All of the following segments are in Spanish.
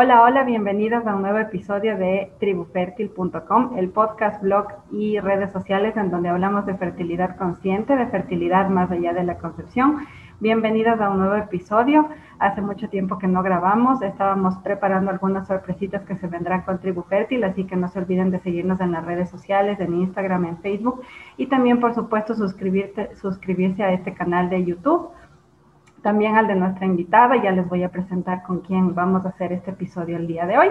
Hola, hola, bienvenidos a un nuevo episodio de tribufertil.com, el podcast, blog y redes sociales en donde hablamos de fertilidad consciente, de fertilidad más allá de la concepción. Bienvenidos a un nuevo episodio. Hace mucho tiempo que no grabamos, estábamos preparando algunas sorpresitas que se vendrán con Tribu Fértil, así que no se olviden de seguirnos en las redes sociales, en Instagram, en Facebook y también, por supuesto, suscribirse a este canal de YouTube también al de nuestra invitada. Ya les voy a presentar con quién vamos a hacer este episodio el día de hoy.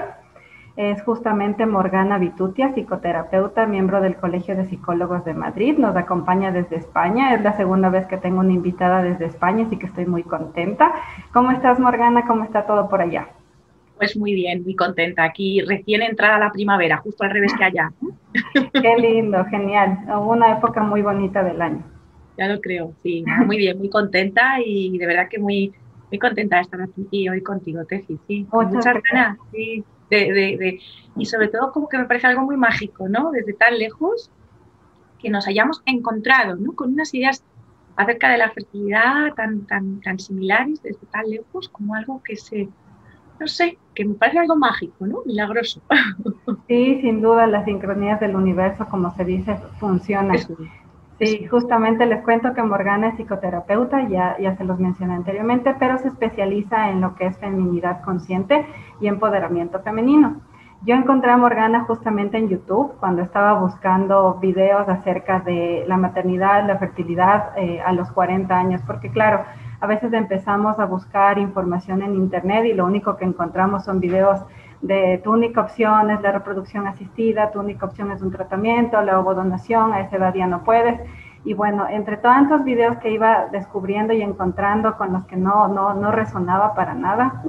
Es justamente Morgana Vitutia, psicoterapeuta, miembro del Colegio de Psicólogos de Madrid. Nos acompaña desde España. Es la segunda vez que tengo una invitada desde España, así que estoy muy contenta. ¿Cómo estás, Morgana? ¿Cómo está todo por allá? Pues muy bien, muy contenta. Aquí recién entrada la primavera, justo al revés que allá. Qué lindo, genial. Una época muy bonita del año ya lo creo, sí, muy bien, muy contenta y de verdad que muy, muy contenta de estar aquí hoy contigo, Tefi, sí, muchas ganas, sí, de, de, y sobre todo como que me parece algo muy mágico, ¿no? Desde tan lejos que nos hayamos encontrado, ¿no? Con unas ideas acerca de la fertilidad tan, tan, tan similares desde tan lejos como algo que se, no sé, que me parece algo mágico, ¿no? Milagroso. Sí, sin duda las sincronías del universo, como se dice, funcionan. Sí, justamente les cuento que Morgana es psicoterapeuta, ya, ya se los mencioné anteriormente, pero se especializa en lo que es feminidad consciente y empoderamiento femenino. Yo encontré a Morgana justamente en YouTube cuando estaba buscando videos acerca de la maternidad, la fertilidad eh, a los 40 años, porque claro, a veces empezamos a buscar información en Internet y lo único que encontramos son videos de tu única opción es la reproducción asistida, tu única opción es un tratamiento, la ovodonación, a esa edad ya no puedes. Y bueno, entre tantos videos que iba descubriendo y encontrando con los que no, no, no resonaba para nada,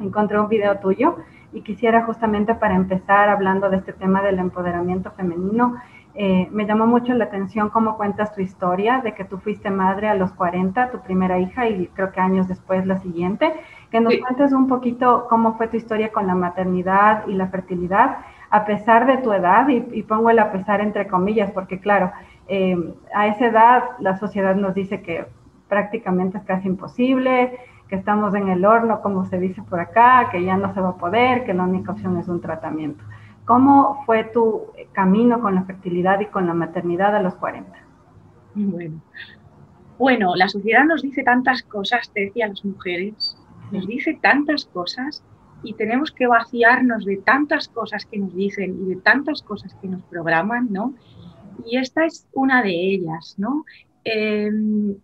encontré un video tuyo y quisiera justamente para empezar hablando de este tema del empoderamiento femenino, eh, me llamó mucho la atención cómo cuentas tu historia de que tú fuiste madre a los 40, tu primera hija y creo que años después la siguiente. Que nos cuentes un poquito cómo fue tu historia con la maternidad y la fertilidad, a pesar de tu edad, y, pongo el a pesar entre comillas, porque claro, eh, a esa edad la sociedad nos dice que prácticamente es casi imposible, que estamos en el horno, como se dice por acá, que ya no se va a poder, que la única opción es un tratamiento. ¿Cómo fue tu camino con la fertilidad y con la maternidad a los 40? Bueno, bueno la sociedad nos dice tantas cosas, te decía las mujeres, nos dice tantas cosas y tenemos que vaciarnos de tantas cosas que nos dicen y de tantas cosas que nos programan, ¿no? Y esta es una de ellas, ¿no? Em,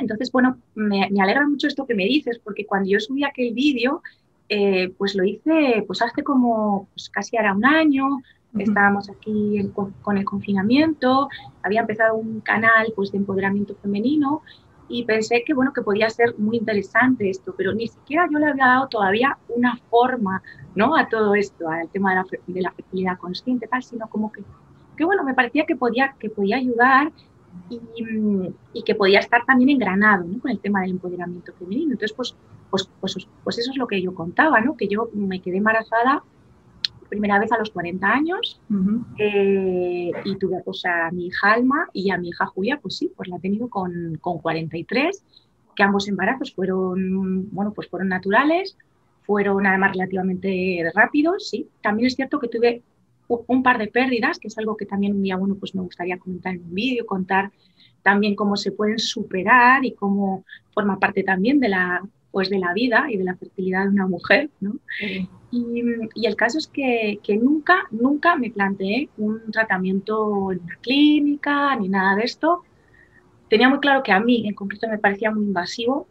entonces, bueno, me, alegra mucho esto que me dices, porque cuando yo subí aquel vídeo, eh, pues lo hice pues hace como pues casi ahora un año, estábamos aquí con el confinamiento, había empezado un canal pues de empoderamiento femenino y pensé que bueno que podía ser muy interesante esto, pero ni siquiera yo le había dado todavía una forma, ¿no? A todo esto, al tema de la, de la fertilidad consciente, tal, sino como que, que bueno, me parecía que podía, que podía ayudar y, y que podía estar también engranado con el tema del empoderamiento femenino. Entonces, pues, pues, pues, pues eso es lo que yo contaba, ¿no? Que yo me quedé embarazada primera vez a los 40 años eh, y tuve pues, a mi hija Alma y a mi hija Julia, pues sí, pues la he tenido con, con 43, que ambos embarazos fueron, bueno, pues fueron naturales, fueron además relativamente rápidos, sí. También es cierto que tuve un par de pérdidas, que es algo que también un día, bueno, pues me gustaría comentar en un vídeo, contar también cómo se pueden superar y cómo forma parte también de la, pues de la vida y de la fertilidad de una mujer, ¿no? Y, el caso es que, nunca, nunca me planteé un tratamiento en una clínica ni nada de esto. Tenía muy claro que a mí en concreto me parecía muy invasivo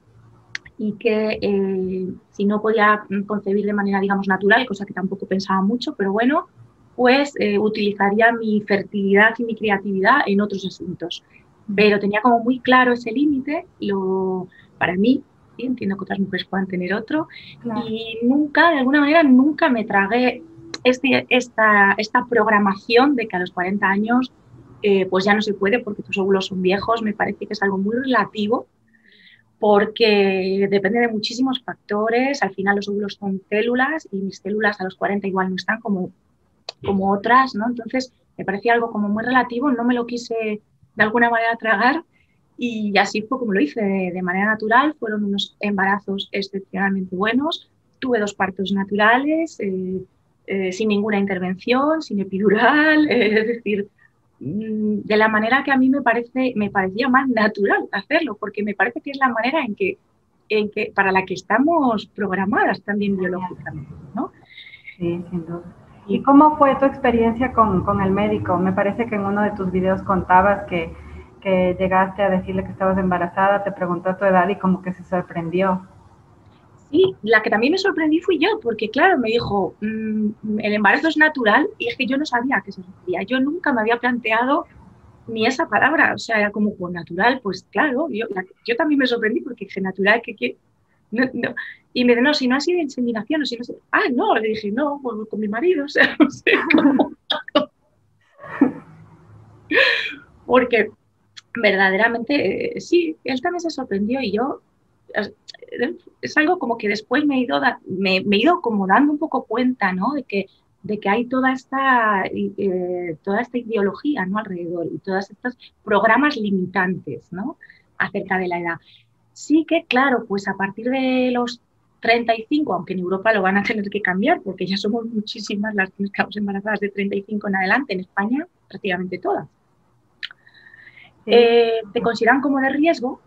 y que eh, si no podía concebir de manera, digamos, natural, cosa que tampoco pensaba mucho, pero bueno, pues eh, utilizaría mi fertilidad y mi creatividad en otros asuntos. Pero tenía como muy claro ese límite, lo para mí entiendo que otras mujeres puedan tener otro, y nunca, de alguna manera, nunca me tragué este, esta, esta programación de que a los 40 años eh, pues ya no se puede porque tus óvulos son viejos, me parece que es algo muy relativo porque depende de muchísimos factores, al final los óvulos son células y mis células a los 40 igual no están como, como otras, ¿no? Entonces me parecía algo como muy relativo, no me lo quise de alguna manera tragar y así fue como lo hice de, manera natural. Fueron unos embarazos excepcionalmente buenos. tuve dos partos naturales, eh, eh, sin ninguna intervención, sin epidural, es decir, mm, de la manera que a mí me, parece, me parecía más natural hacerlo, porque me parece que es la manera en que, en que para la que estamos programadas también biológicamente, ¿no? Sí, sin duda. ¿Y cómo fue tu experiencia con, con, el médico? Me parece que en uno de tus videos contabas que, que llegaste a decirle que estabas embarazada, te preguntó tu edad y como que se sorprendió. Sí, la que también me sorprendí fui yo, porque claro, me dijo, mm, el embarazo es natural y es que yo no sabía a qué se refería. Yo nunca me había planteado ni esa palabra, o sea, era como, pues natural, pues claro, yo, yo también me sorprendí porque dije, natural, que, que no, no. Y me dijo, no, si no ha sido inseminación, o si no ah, no, le dije, no, pues con mi marido, o sea, no sé cómo. porque verdaderamente, eh, sí, él también se sorprendió y yo es algo como que después me he ido, me, he ido como dando un poco cuenta, ¿no? De que, de que hay toda esta, eh, toda esta ideología, ¿no? Alrededor y todos estos programas limitantes, ¿no? Acerca de la edad. Sí que, claro, pues a partir de los 35, aunque en Europa lo van a tener que cambiar, porque ya somos muchísimas las que estamos embarazadas de 35 en adelante, en España prácticamente todas. Eh, te consideran como de riesgo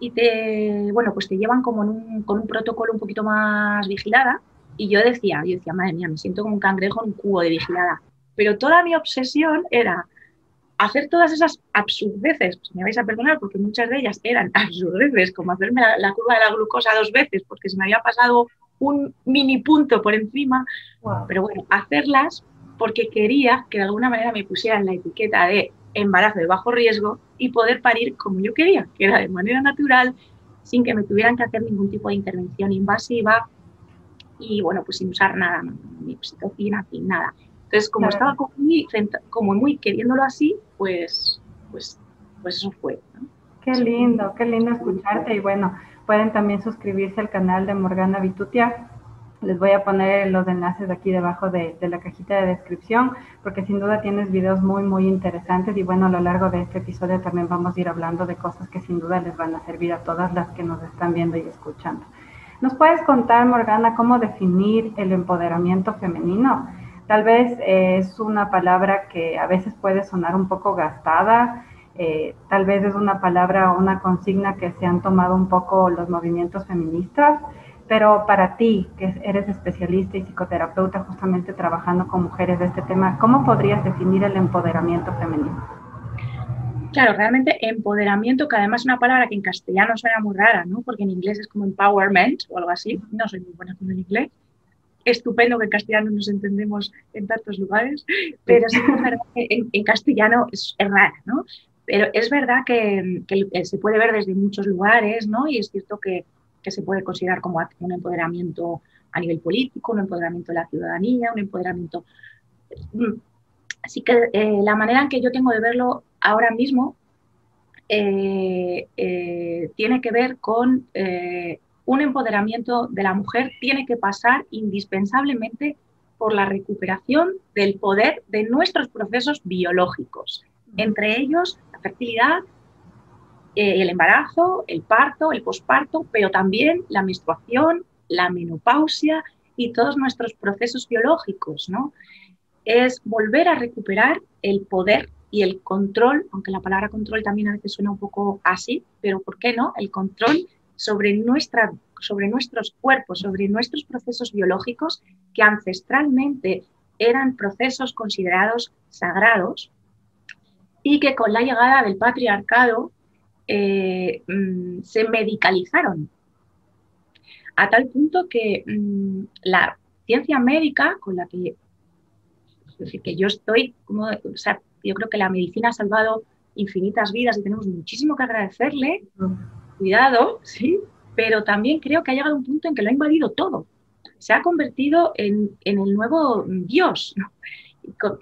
y te, bueno, pues te llevan como con un protocolo un poquito más vigilada. Y yo decía, yo decía, madre mía, me siento como un cangrejo en un cubo de vigilada. Pero toda mi obsesión era hacer todas esas absurdeces, pues me vais a perdonar porque muchas de ellas eran absurdeces, como hacerme la, curva de la glucosa dos veces porque se me había pasado un mini punto por encima, pero bueno, hacerlas porque quería que de alguna manera me pusieran la etiqueta de embarazo de bajo riesgo y poder parir como yo quería, que era de manera natural, sin que me tuvieran que hacer ningún tipo de intervención invasiva y bueno, pues sin usar nada, ni oxitocina, sin nada. Entonces, como estaba como muy, como muy queriéndolo así, pues, pues, pues eso fue. Qué lindo, qué lindo escucharte. Y bueno, pueden también suscribirse al canal de Morgana Vitutia les voy a poner los enlaces aquí debajo de, la cajita de descripción, porque sin duda tienes videos muy, muy interesantes y bueno, a lo largo de este episodio también vamos a ir hablando de cosas que sin duda les van a servir a todas las que nos están viendo y escuchando. ¿Nos puedes contar, Morgana, cómo definir el empoderamiento femenino? Tal vez eh, es una palabra que a veces puede sonar un poco gastada, eh, tal vez es una palabra o una consigna que se han tomado un poco los movimientos feministas. Pero para ti, que eres especialista y psicoterapeuta justamente trabajando con mujeres de este tema, ¿cómo podrías definir el empoderamiento femenino? Claro, realmente empoderamiento, que además es una palabra que en castellano suena muy rara, ¿no? Porque en inglés es como empowerment o algo así. No soy muy buena con el inglés. Estupendo que en castellano nos entendemos en tantos lugares, pero sí es verdad que en, castellano es, rara, ¿no? Pero es verdad que, que, se puede ver desde muchos lugares, ¿no? Y es cierto que, que se puede considerar como un empoderamiento a nivel político, un empoderamiento de la ciudadanía, un empoderamiento... Mm, así que eh, la manera en que yo tengo de verlo ahora mismo eh, eh, tiene que ver con un empoderamiento de la mujer, tiene que pasar indispensablemente por la recuperación del poder de nuestros procesos biológicos, entre ellos la fertilidad, eh, el embarazo, el parto, el posparto, pero también la menstruación, la menopausia y todos nuestros procesos biológicos, ¿no? Es volver a recuperar el poder y el control, aunque la palabra control también a veces suena un poco así, pero ¿por qué no? El control sobre, nuestra, sobre nuestros cuerpos, sobre nuestros procesos biológicos que ancestralmente eran procesos considerados sagrados y que con la llegada del patriarcado eh, mm, se medicalizaron a tal punto que mm, la ciencia médica con la que, que yo estoy, como, yo creo que la medicina ha salvado infinitas vidas y tenemos muchísimo que agradecerle, cuidado, sí, pero también creo que ha llegado un punto en que lo ha invadido todo. Se ha convertido en, el nuevo Dios.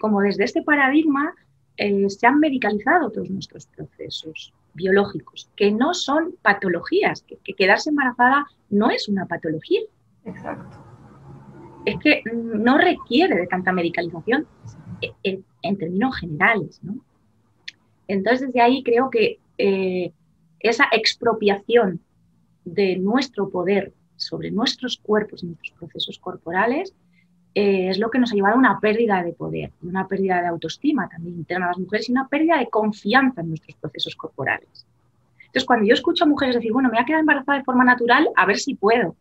Como desde este paradigma eh, se han medicalizado todos nuestros procesos biológicos, que no son patologías, que, quedarse embarazada no es una patología. Exacto. Es que no requiere de tanta medicalización en, términos generales. ¿no? Entonces, desde ahí creo que eh, esa expropiación de nuestro poder sobre nuestros cuerpos y nuestros procesos corporales eh, es lo que nos ha llevado a una pérdida de poder, una pérdida de autoestima también interna a las mujeres y una pérdida de confianza en nuestros procesos corporales. Entonces, cuando yo escucho a mujeres decir, bueno, me voy a quedar embarazada de forma natural, a ver si puedo,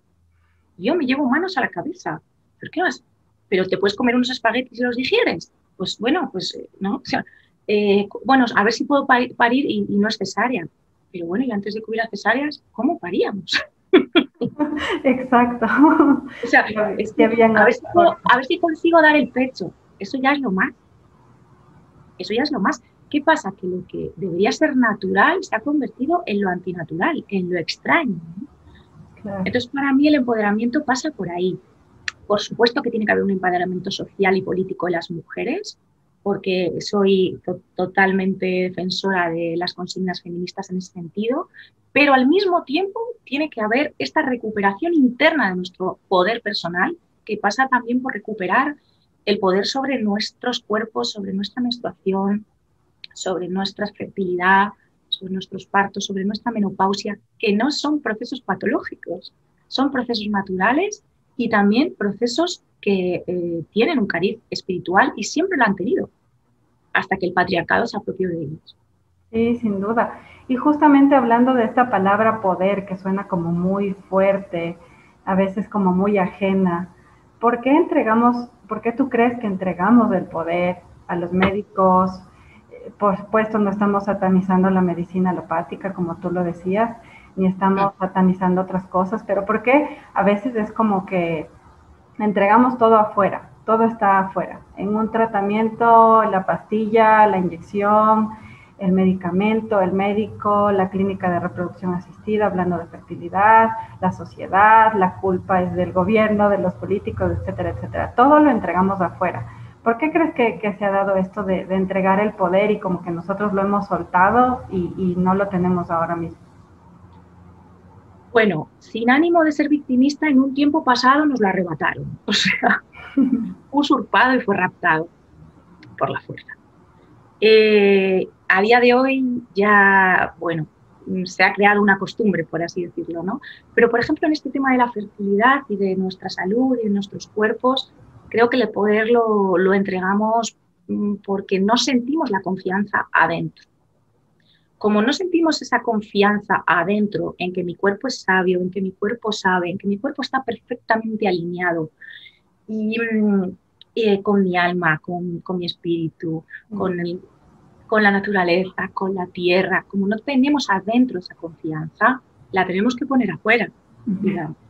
yo me llevo manos a la cabeza. ¿Por qué más? Pero te puedes comer unos espaguetis y los digieres. Pues bueno, pues eh, no. O sea, eh, bueno, a ver si puedo parir, y, no es cesárea. Pero bueno, y antes de que hubiera cesáreas, ¿cómo paríamos? Exacto. O sea, es que, a, ver si a ver si consigo dar el pecho. Eso ya es lo más. Eso ya es lo más. ¿Qué pasa? Que lo que debería ser natural se ha convertido en lo antinatural, en lo extraño. Entonces, para mí el empoderamiento pasa por ahí. Por supuesto que tiene que haber un empoderamiento social y político de las mujeres, porque soy totalmente defensora de las consignas feministas en ese sentido, pero al mismo tiempo tiene que haber esta recuperación interna de nuestro poder personal, que pasa también por recuperar el poder sobre nuestros cuerpos, sobre nuestra menstruación, sobre nuestra fertilidad, sobre nuestros partos, sobre nuestra menopausia, que no son procesos patológicos, son procesos naturales y también procesos que eh, tienen un cariz espiritual y siempre lo han tenido, hasta que el patriarcado se apropió de ellos. Sí, sin duda. Y justamente hablando de esta palabra poder, que suena como muy fuerte, a veces como muy ajena, ¿por qué entregamos, por qué tú crees que entregamos el poder a los médicos, por supuesto, no estamos satanizando la medicina alopática, como tú lo decías, ni estamos satanizando otras cosas, pero porque a veces es como que entregamos todo afuera, todo está afuera. En un tratamiento, la pastilla, la inyección, el medicamento, el médico, la clínica de reproducción asistida, hablando de fertilidad, la sociedad, la culpa es del gobierno, de los políticos, etcétera, etcétera. Todo lo entregamos afuera. ¿Por qué crees que, se ha dado esto de, entregar el poder y como que nosotros lo hemos soltado y, no lo tenemos ahora mismo? Bueno, sin ánimo de ser victimista, en un tiempo pasado nos lo arrebataron. O sea, usurpado y fue raptado por la fuerza. Eh, a día de hoy ya, bueno, se ha creado una costumbre, por así decirlo, ¿no? Pero, por ejemplo, en este tema de la fertilidad y de nuestra salud y de nuestros cuerpos, creo que el poder lo, entregamos mm, porque no sentimos la confianza adentro. Como no sentimos esa confianza adentro en que mi cuerpo es sabio, en que mi cuerpo sabe, en que mi cuerpo está perfectamente alineado y, mm, eh, con mi alma, con, mi espíritu, mm. con, con la naturaleza, con la tierra, como no tenemos adentro esa confianza, la tenemos que poner afuera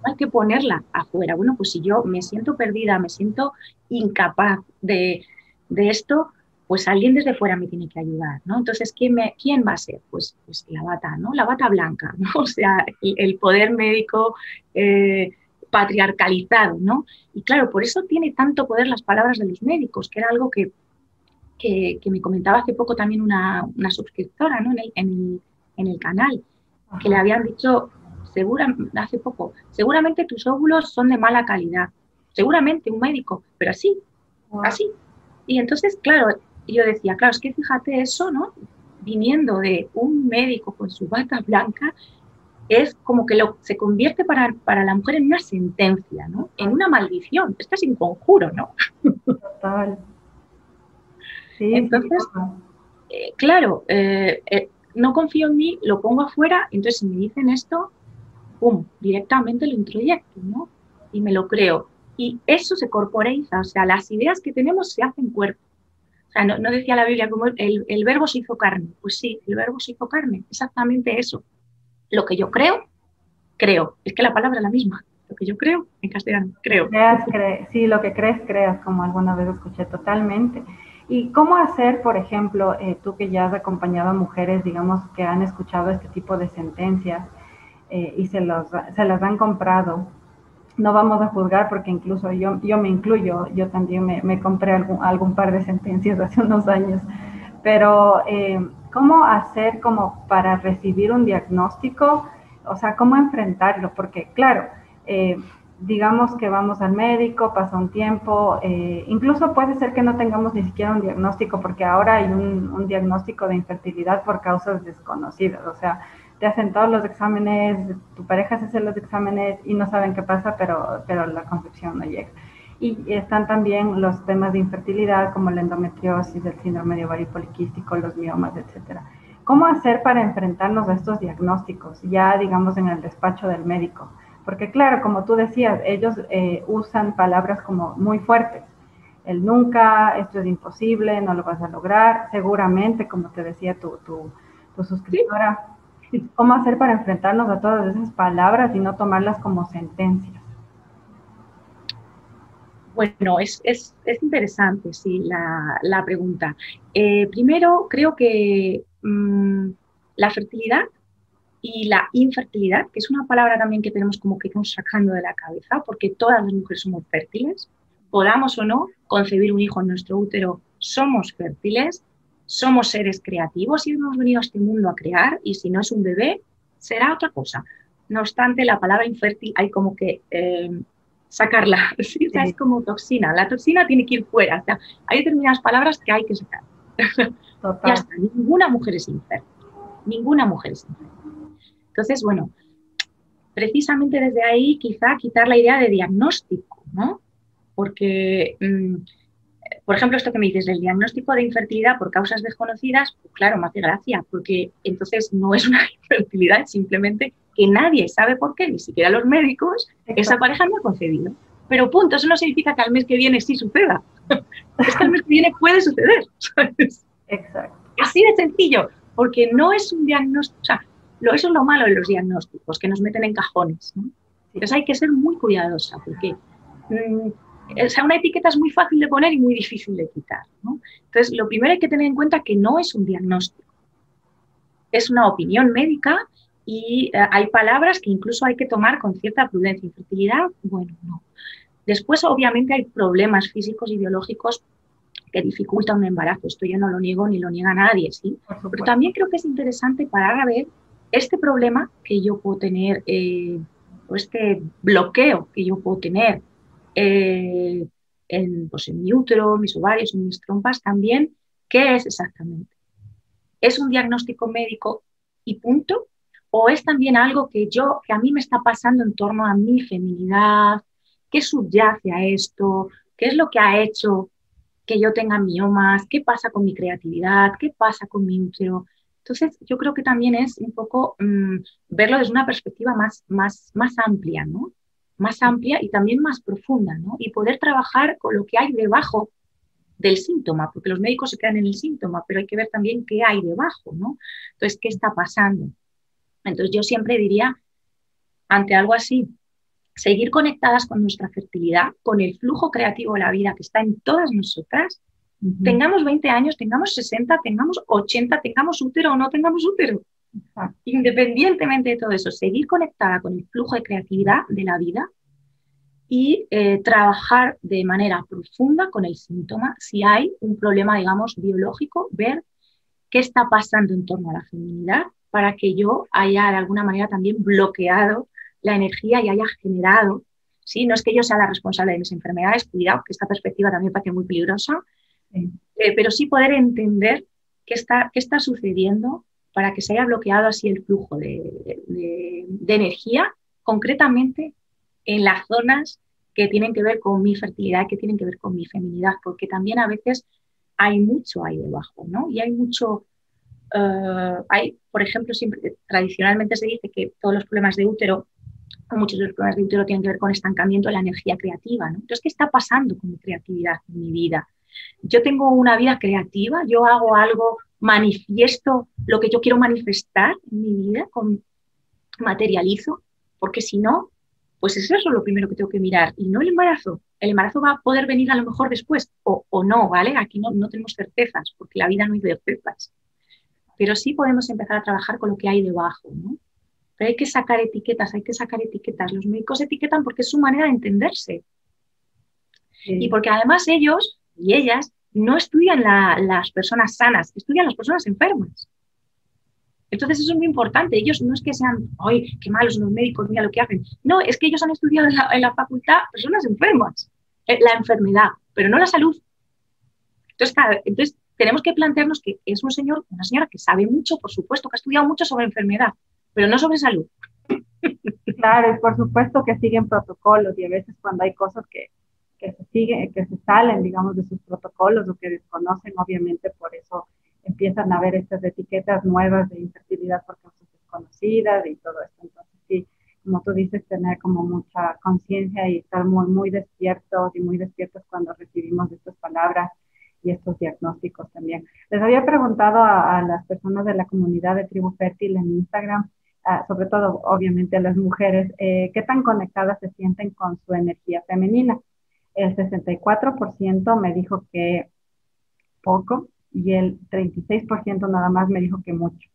hay que ponerla afuera. Bueno, pues si yo me siento perdida, me siento incapaz de, esto, pues alguien desde fuera me tiene que ayudar, ¿no? Entonces, ¿quién, me, quién va a ser? Pues, pues la bata, ¿no? La bata blanca, ¿no? O sea, el, poder médico eh, patriarcalizado, ¿no? Y claro, por eso tiene tanto poder las palabras de los médicos, que era algo que, que, me comentaba hace poco también una, suscriptora, ¿no? En el, en el, en el canal, que le habían dicho hace poco, seguramente tus óvulos son de mala calidad, seguramente un médico, pero así, así. Y entonces, claro, yo decía, claro, es que fíjate eso, ¿no? Viniendo de un médico con su bata blanca, es como que lo, se convierte para, para la mujer en una sentencia, ¿no? En una maldición. Esto es sin conjuro, ¿no? Total. Sí, entonces, eh, claro, eh, eh, no confío en mí, lo pongo afuera, entonces si me dicen esto, ¡pum!, directamente lo introyecto, ¿no? Y me lo creo. Y eso se corporeiza, o sea, las ideas que tenemos se hacen cuerpo. Sea, no, decía la Biblia como el, el, verbo se hizo carne. Pues sí, el verbo se hizo carne, exactamente eso. Lo que yo creo, creo. Es que la palabra es la misma. Lo que yo creo, en castellano, creo. sí, lo que crees, creas, como alguna vez escuché totalmente. ¿Y cómo hacer, por ejemplo, eh, tú que ya has acompañado a mujeres, digamos, que han escuchado este tipo de sentencias, eh, y se, los, se las han comprado. No vamos a juzgar porque incluso yo, me incluyo, yo también me, compré algún, algún, par de sentencias hace unos años, pero eh, ¿cómo hacer como para recibir un diagnóstico? O sea, ¿cómo enfrentarlo? Porque claro, eh, digamos que vamos al médico, pasa un tiempo, incluso puede ser que no tengamos ni siquiera un diagnóstico, porque ahora hay un, un, diagnóstico de infertilidad por causas desconocidas, o sea, te hacen todos los exámenes, tu pareja se hace los exámenes y no saben qué pasa, pero, pero la concepción no llega. Y están también los temas de infertilidad como la endometriosis, el síndrome de ovario poliquístico, los miomas, etcétera. ¿Cómo hacer para enfrentarnos a estos diagnósticos, ya digamos en el despacho del médico? Porque claro, como tú decías, ellos eh, usan palabras como muy fuertes. El nunca, esto es imposible, no lo vas a lograr, seguramente, como te decía tu, tu, tu suscriptora. ¿Cómo hacer para enfrentarnos a todas esas palabras y no tomarlas como sentencias? Bueno, es, es, es interesante, sí, la, la pregunta. Eh, primero, creo que mmm, la fertilidad y la infertilidad, que es una palabra también que tenemos como que irnos sacando de la cabeza, porque todas las mujeres somos fértiles, podamos o no concebir un hijo en nuestro útero, somos fértiles, somos seres creativos y hemos venido a este mundo a crear, y si no es un bebé, será otra cosa. No obstante, la palabra infértil hay como que eh, sacarla, ¿sí? es como toxina, la toxina tiene que ir fuera, o sea, hay determinadas palabras que hay que sacar. Ya está, ninguna mujer es infértil, ninguna mujer es infértil. Entonces, bueno, precisamente desde ahí quizá quitar la idea de diagnóstico, ¿no? Porque, mm, por ejemplo, esto que me dices del diagnóstico de infertilidad por causas desconocidas, pues claro, me hace gracia, porque entonces no es una infertilidad, simplemente que nadie sabe por qué, ni siquiera los médicos, esa pareja no ha concebido. Pero punto, eso no significa que al mes que viene sí suceda. es que al mes que viene puede suceder. Exacto. Así de sencillo, porque no es un diagnóstico, eso es lo malo de los diagnósticos, que nos meten en cajones. Entonces hay que ser muy cuidadosa, porque mm, una etiqueta es muy fácil de poner y muy difícil de quitar. Entonces, lo primero hay que tener en cuenta que no es un diagnóstico, es una opinión médica y eh, hay palabras que incluso hay que tomar con cierta prudencia. Infertilidad, bueno, no. Después, obviamente, hay problemas físicos y biológicos que dificultan un embarazo. Esto yo no lo niego ni lo niega nadie, ¿sí? Pero también creo que es interesante parar a ver este problema que yo puedo tener, eh, o este bloqueo que yo puedo tener eh, en, pues en mi útero, mis ovarios, en mis trompas, también, ¿qué es exactamente? ¿Es un diagnóstico médico y punto? ¿O es también algo que yo, que a mí me está pasando en torno a mi feminidad? ¿Qué subyace a esto? ¿Qué es lo que ha hecho que yo tenga miomas? ¿Qué pasa con mi creatividad? ¿Qué pasa con mi útero? Entonces, yo creo que también es un poco mm, verlo desde una perspectiva más, más, más amplia, ¿no? Más amplia y también más profunda, ¿no? Y poder trabajar con lo que hay debajo del síntoma, porque los médicos se quedan en el síntoma, pero hay que ver también qué hay debajo, ¿no? Entonces, ¿qué está pasando? Entonces, yo siempre diría, ante algo así, seguir conectadas con nuestra fertilidad, con el flujo creativo de la vida que está en todas nosotras Tengamos 20 años, tengamos 60, tengamos 80, tengamos útero o no tengamos útero. Independientemente de todo eso, seguir conectada con el flujo de creatividad de la vida y eh, trabajar de manera profunda con el síntoma. Si hay un problema, digamos, biológico, ver qué está pasando en torno a la feminidad para que yo haya de alguna manera también bloqueado la energía y haya generado, ¿sí? no es que yo sea la responsable de mis enfermedades, cuidado, que esta perspectiva también parece muy peligrosa, eh, pero sí poder entender qué está, qué está sucediendo para que se haya bloqueado así el flujo de, energía, concretamente en las zonas que tienen que ver con mi fertilidad, que tienen que ver con mi feminidad, porque también a veces hay mucho ahí debajo, ¿no? Y hay mucho, uh, hay, por ejemplo, siempre, tradicionalmente se dice que todos los problemas de útero, muchos de los problemas de útero tienen que ver con estancamiento de la energía creativa, ¿no? Entonces, ¿qué está pasando con mi creatividad, en mi vida? yo tengo una vida creativa, yo hago algo, manifiesto lo que yo quiero manifestar en mi vida, con, materializo, porque si no, pues es eso lo primero que tengo que mirar y no el embarazo. El embarazo va a poder venir a lo mejor después o, o no, ¿vale? Aquí no, no tenemos certezas, porque la vida no hay certezas. Pero sí podemos empezar a trabajar con lo que hay debajo, ¿no? Pero hay que sacar etiquetas, hay que sacar etiquetas. Los médicos etiquetan porque es su manera de entenderse. Y porque además ellos y ellas no estudian las personas sanas, estudian las personas enfermas. Entonces eso es muy importante. Ellos no es que sean, ¡ay, qué malos los médicos, mira lo que hacen! No, es que ellos han estudiado en la, facultad personas enfermas, eh, la enfermedad, pero no la salud. Entonces, tenemos que plantearnos que es un señor, una señora que sabe mucho, por supuesto, que ha estudiado mucho sobre enfermedad, pero no sobre salud. Claro, por supuesto que siguen protocolos y a veces cuando hay cosas que, que se siguen, que se salen, digamos, de sus protocolos o que desconocen, obviamente por eso empiezan a haber estas etiquetas nuevas de infertilidad por causas desconocidas y todo esto. Entonces, sí, como tú dices, tener como mucha conciencia y estar muy, muy despiertos y muy despiertos cuando recibimos estas palabras y estos diagnósticos también. Les había preguntado a, las personas de la comunidad de Tribu Fértil en Instagram, ah, sobre todo obviamente a las mujeres, eh, qué tan conectadas se sienten con su energía femenina. El 64% me dijo que poco y el 36% nada más me dijo que mucho.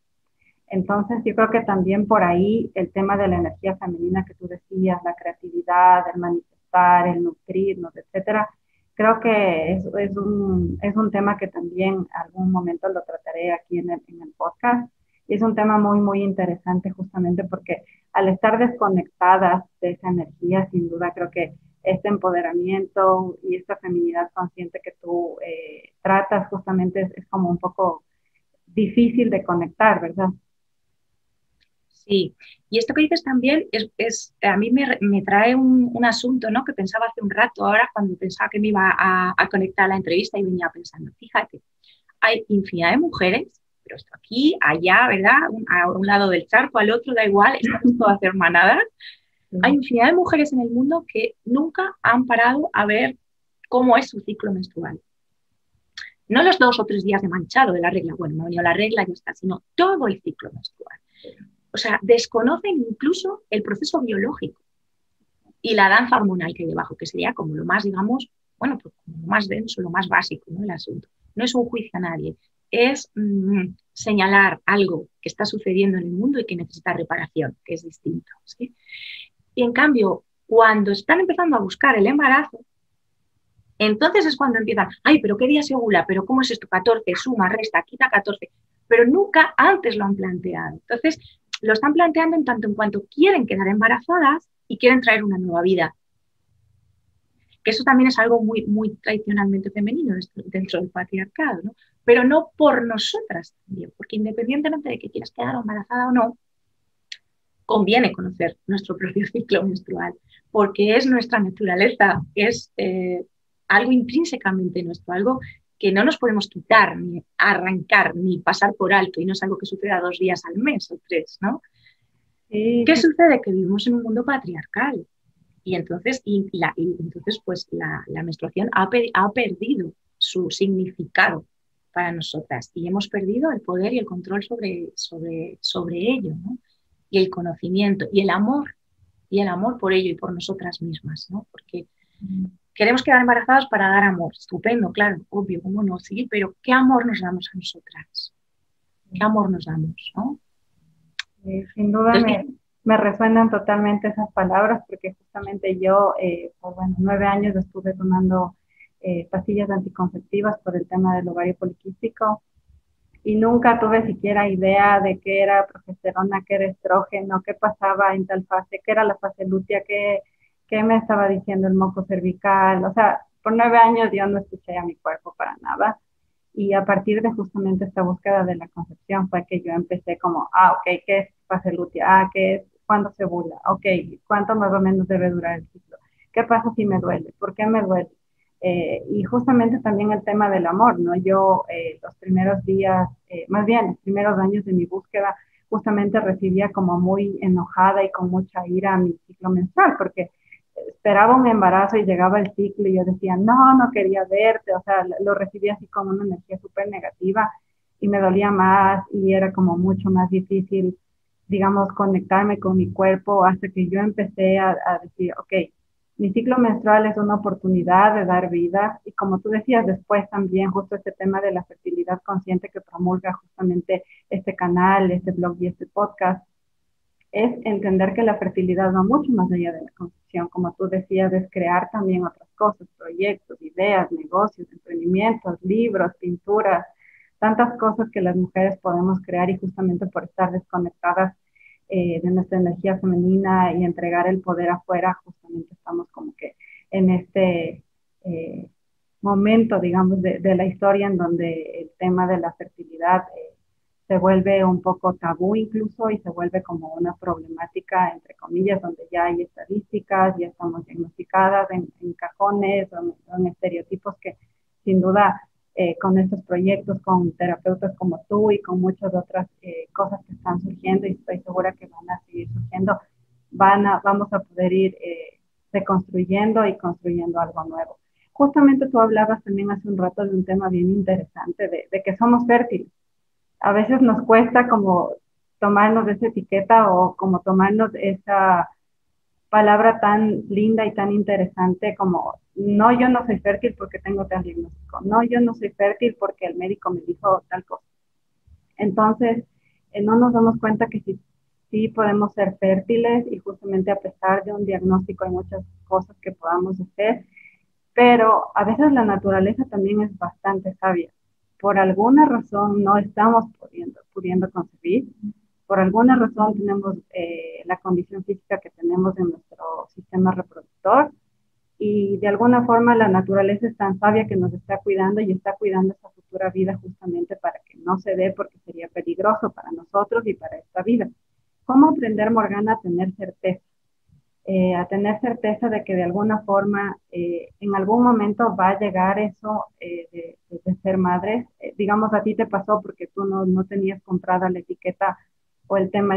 Entonces, yo creo que también por ahí el tema de la energía femenina que tú decías, la creatividad, el manifestar, el nutrirnos, etcétera, creo que es, un, es un tema que también algún momento lo trataré aquí en el, en el podcast. Y es un tema muy, muy interesante justamente porque al estar desconectadas de esa energía, sin duda creo que este empoderamiento y esta feminidad consciente que tú eh, tratas justamente es, como un poco difícil de conectar, ¿verdad? Sí, y esto que dices también es, es a mí me, me trae un, un, asunto ¿no? que pensaba hace un rato, ahora cuando pensaba que me iba a, conectar a la entrevista y venía pensando, fíjate, hay infinidad de mujeres, pero esto aquí, allá, ¿verdad? a un lado del charco, al otro, da igual, estamos todas hermanadas. Hay infinidad de mujeres en el mundo que nunca han parado a ver cómo es su ciclo menstrual. No los dos o tres días de manchado de la regla, bueno, me ha venido la regla y ya está, sino todo el ciclo menstrual. O sea, desconocen incluso el proceso biológico y la danza hormonal que hay debajo, que sería como lo más, digamos, bueno, pues como lo más denso, lo más básico, ¿no? El asunto. No es un juicio a nadie, es mm, señalar algo que está sucediendo en el mundo y que necesita reparación, que es distinto. ¿sí? Y en cambio, cuando están empezando a buscar el embarazo, entonces es cuando empiezan, ay, pero ¿qué día se ovula? ¿Pero cómo es esto? 14, suma, resta, quita 14. Pero nunca antes lo han planteado. Entonces, lo están planteando en tanto en cuanto quieren quedar embarazadas y quieren traer una nueva vida. Que eso también es algo muy, muy tradicionalmente femenino dentro del patriarcado, ¿no? Pero no por nosotras también, porque independientemente de que quieras quedar embarazada o no, conviene conocer nuestro propio ciclo menstrual, porque es nuestra naturaleza, es eh, algo intrínsecamente nuestro, algo que no nos podemos quitar, ni arrancar, ni pasar por alto, y no es algo que suceda dos días al mes o tres, ¿no? ¿Qué sucede? Que vivimos en un mundo patriarcal. Y entonces, y la, y entonces pues la, la menstruación ha, ha, perdido su significado para nosotras y hemos perdido el poder y el control sobre, sobre, sobre ello, ¿no? Y el conocimiento y el amor, y el amor por ello y por nosotras mismas, ¿no? Porque. Queremos quedar embarazadas para dar amor. Estupendo, claro, obvio, cómo no, sí, pero ¿qué amor nos damos a nosotras? ¿Qué amor nos damos? ¿no? sin duda me, resuenan totalmente esas palabras porque justamente yo, eh, por bueno, nueve años estuve tomando eh, pastillas anticonceptivas por el tema del ovario poliquístico y nunca tuve siquiera idea de qué era progesterona, qué era estrógeno, qué pasaba en tal fase, qué era la fase lútea, qué qué me estaba diciendo el moco cervical, o sea, por nueve años yo no escuché a mi cuerpo para nada. Y a partir de justamente esta búsqueda de la concepción fue que yo empecé como, ah, ok, ¿qué es fase lútea? Ah, ¿qué es? ¿Cuándo se bula? Ok, ¿cuánto más o menos debe durar el ciclo? ¿Qué pasa si me duele? ¿Por qué me duele? Eh, y justamente también el tema del amor, ¿no? Yo eh, los primeros días, eh, más bien los primeros años de mi búsqueda, justamente recibía como muy enojada y con mucha ira mi ciclo menstrual, porque esperaba un embarazo y llegaba el ciclo y yo decía, no, no quería verte, o sea, lo recibía así como una energía súper negativa y me dolía más y era como mucho más difícil, digamos, conectarme con mi cuerpo hasta que yo empecé a, a decir, ok, mi ciclo menstrual es una oportunidad de dar vida y como tú decías después también justo este tema de la fertilidad consciente que promulga justamente este canal, este blog y este podcast, es entender que la fertilidad va mucho más allá de la concepción, como tú decías, es crear también otras cosas, proyectos, ideas, negocios, emprendimientos, libros, pinturas, tantas cosas que las mujeres podemos crear y justamente por estar desconectadas eh, de nuestra energía femenina y entregar el poder afuera, justamente estamos como que en este eh, momento, digamos, de, la historia en donde el tema de la fertilidad eh, se vuelve un poco tabú incluso y se vuelve como una problemática, entre comillas, donde ya hay estadísticas, ya estamos diagnosticadas en, cajones o en, estereotipos que sin duda eh, con estos proyectos, con terapeutas como tú y con muchas otras eh, cosas que están surgiendo y estoy segura que van a seguir surgiendo, van a, vamos a poder ir eh, reconstruyendo y construyendo algo nuevo. Justamente tú hablabas también hace un rato de un tema bien interesante, de, de que somos fértiles a veces nos cuesta como tomarnos esa etiqueta o como tomarnos esa palabra tan linda y tan interesante como, no, yo no soy fértil porque tengo tal diagnóstico, no, yo no soy fértil porque el médico me dijo tal cosa. Entonces, eh, no nos damos cuenta que sí, sí podemos ser fértiles y justamente a pesar de un diagnóstico hay muchas cosas que podamos hacer, pero a veces la naturaleza también es bastante sabia. Por alguna razón no estamos pudiendo, pudiendo concebir, por alguna razón tenemos eh, la condición física que tenemos en nuestro sistema reproductor y de alguna forma la naturaleza es tan sabia que nos está cuidando y está cuidando esta futura vida justamente para que no se dé porque sería peligroso para nosotros y para esta vida. ¿Cómo aprender, Morgana, a tener certeza? Eh, a tener certeza de que de alguna forma eh, en algún momento va a llegar eso eh, de, ser madre. digamos, a ti te pasó porque tú no, no tenías comprada la etiqueta o el tema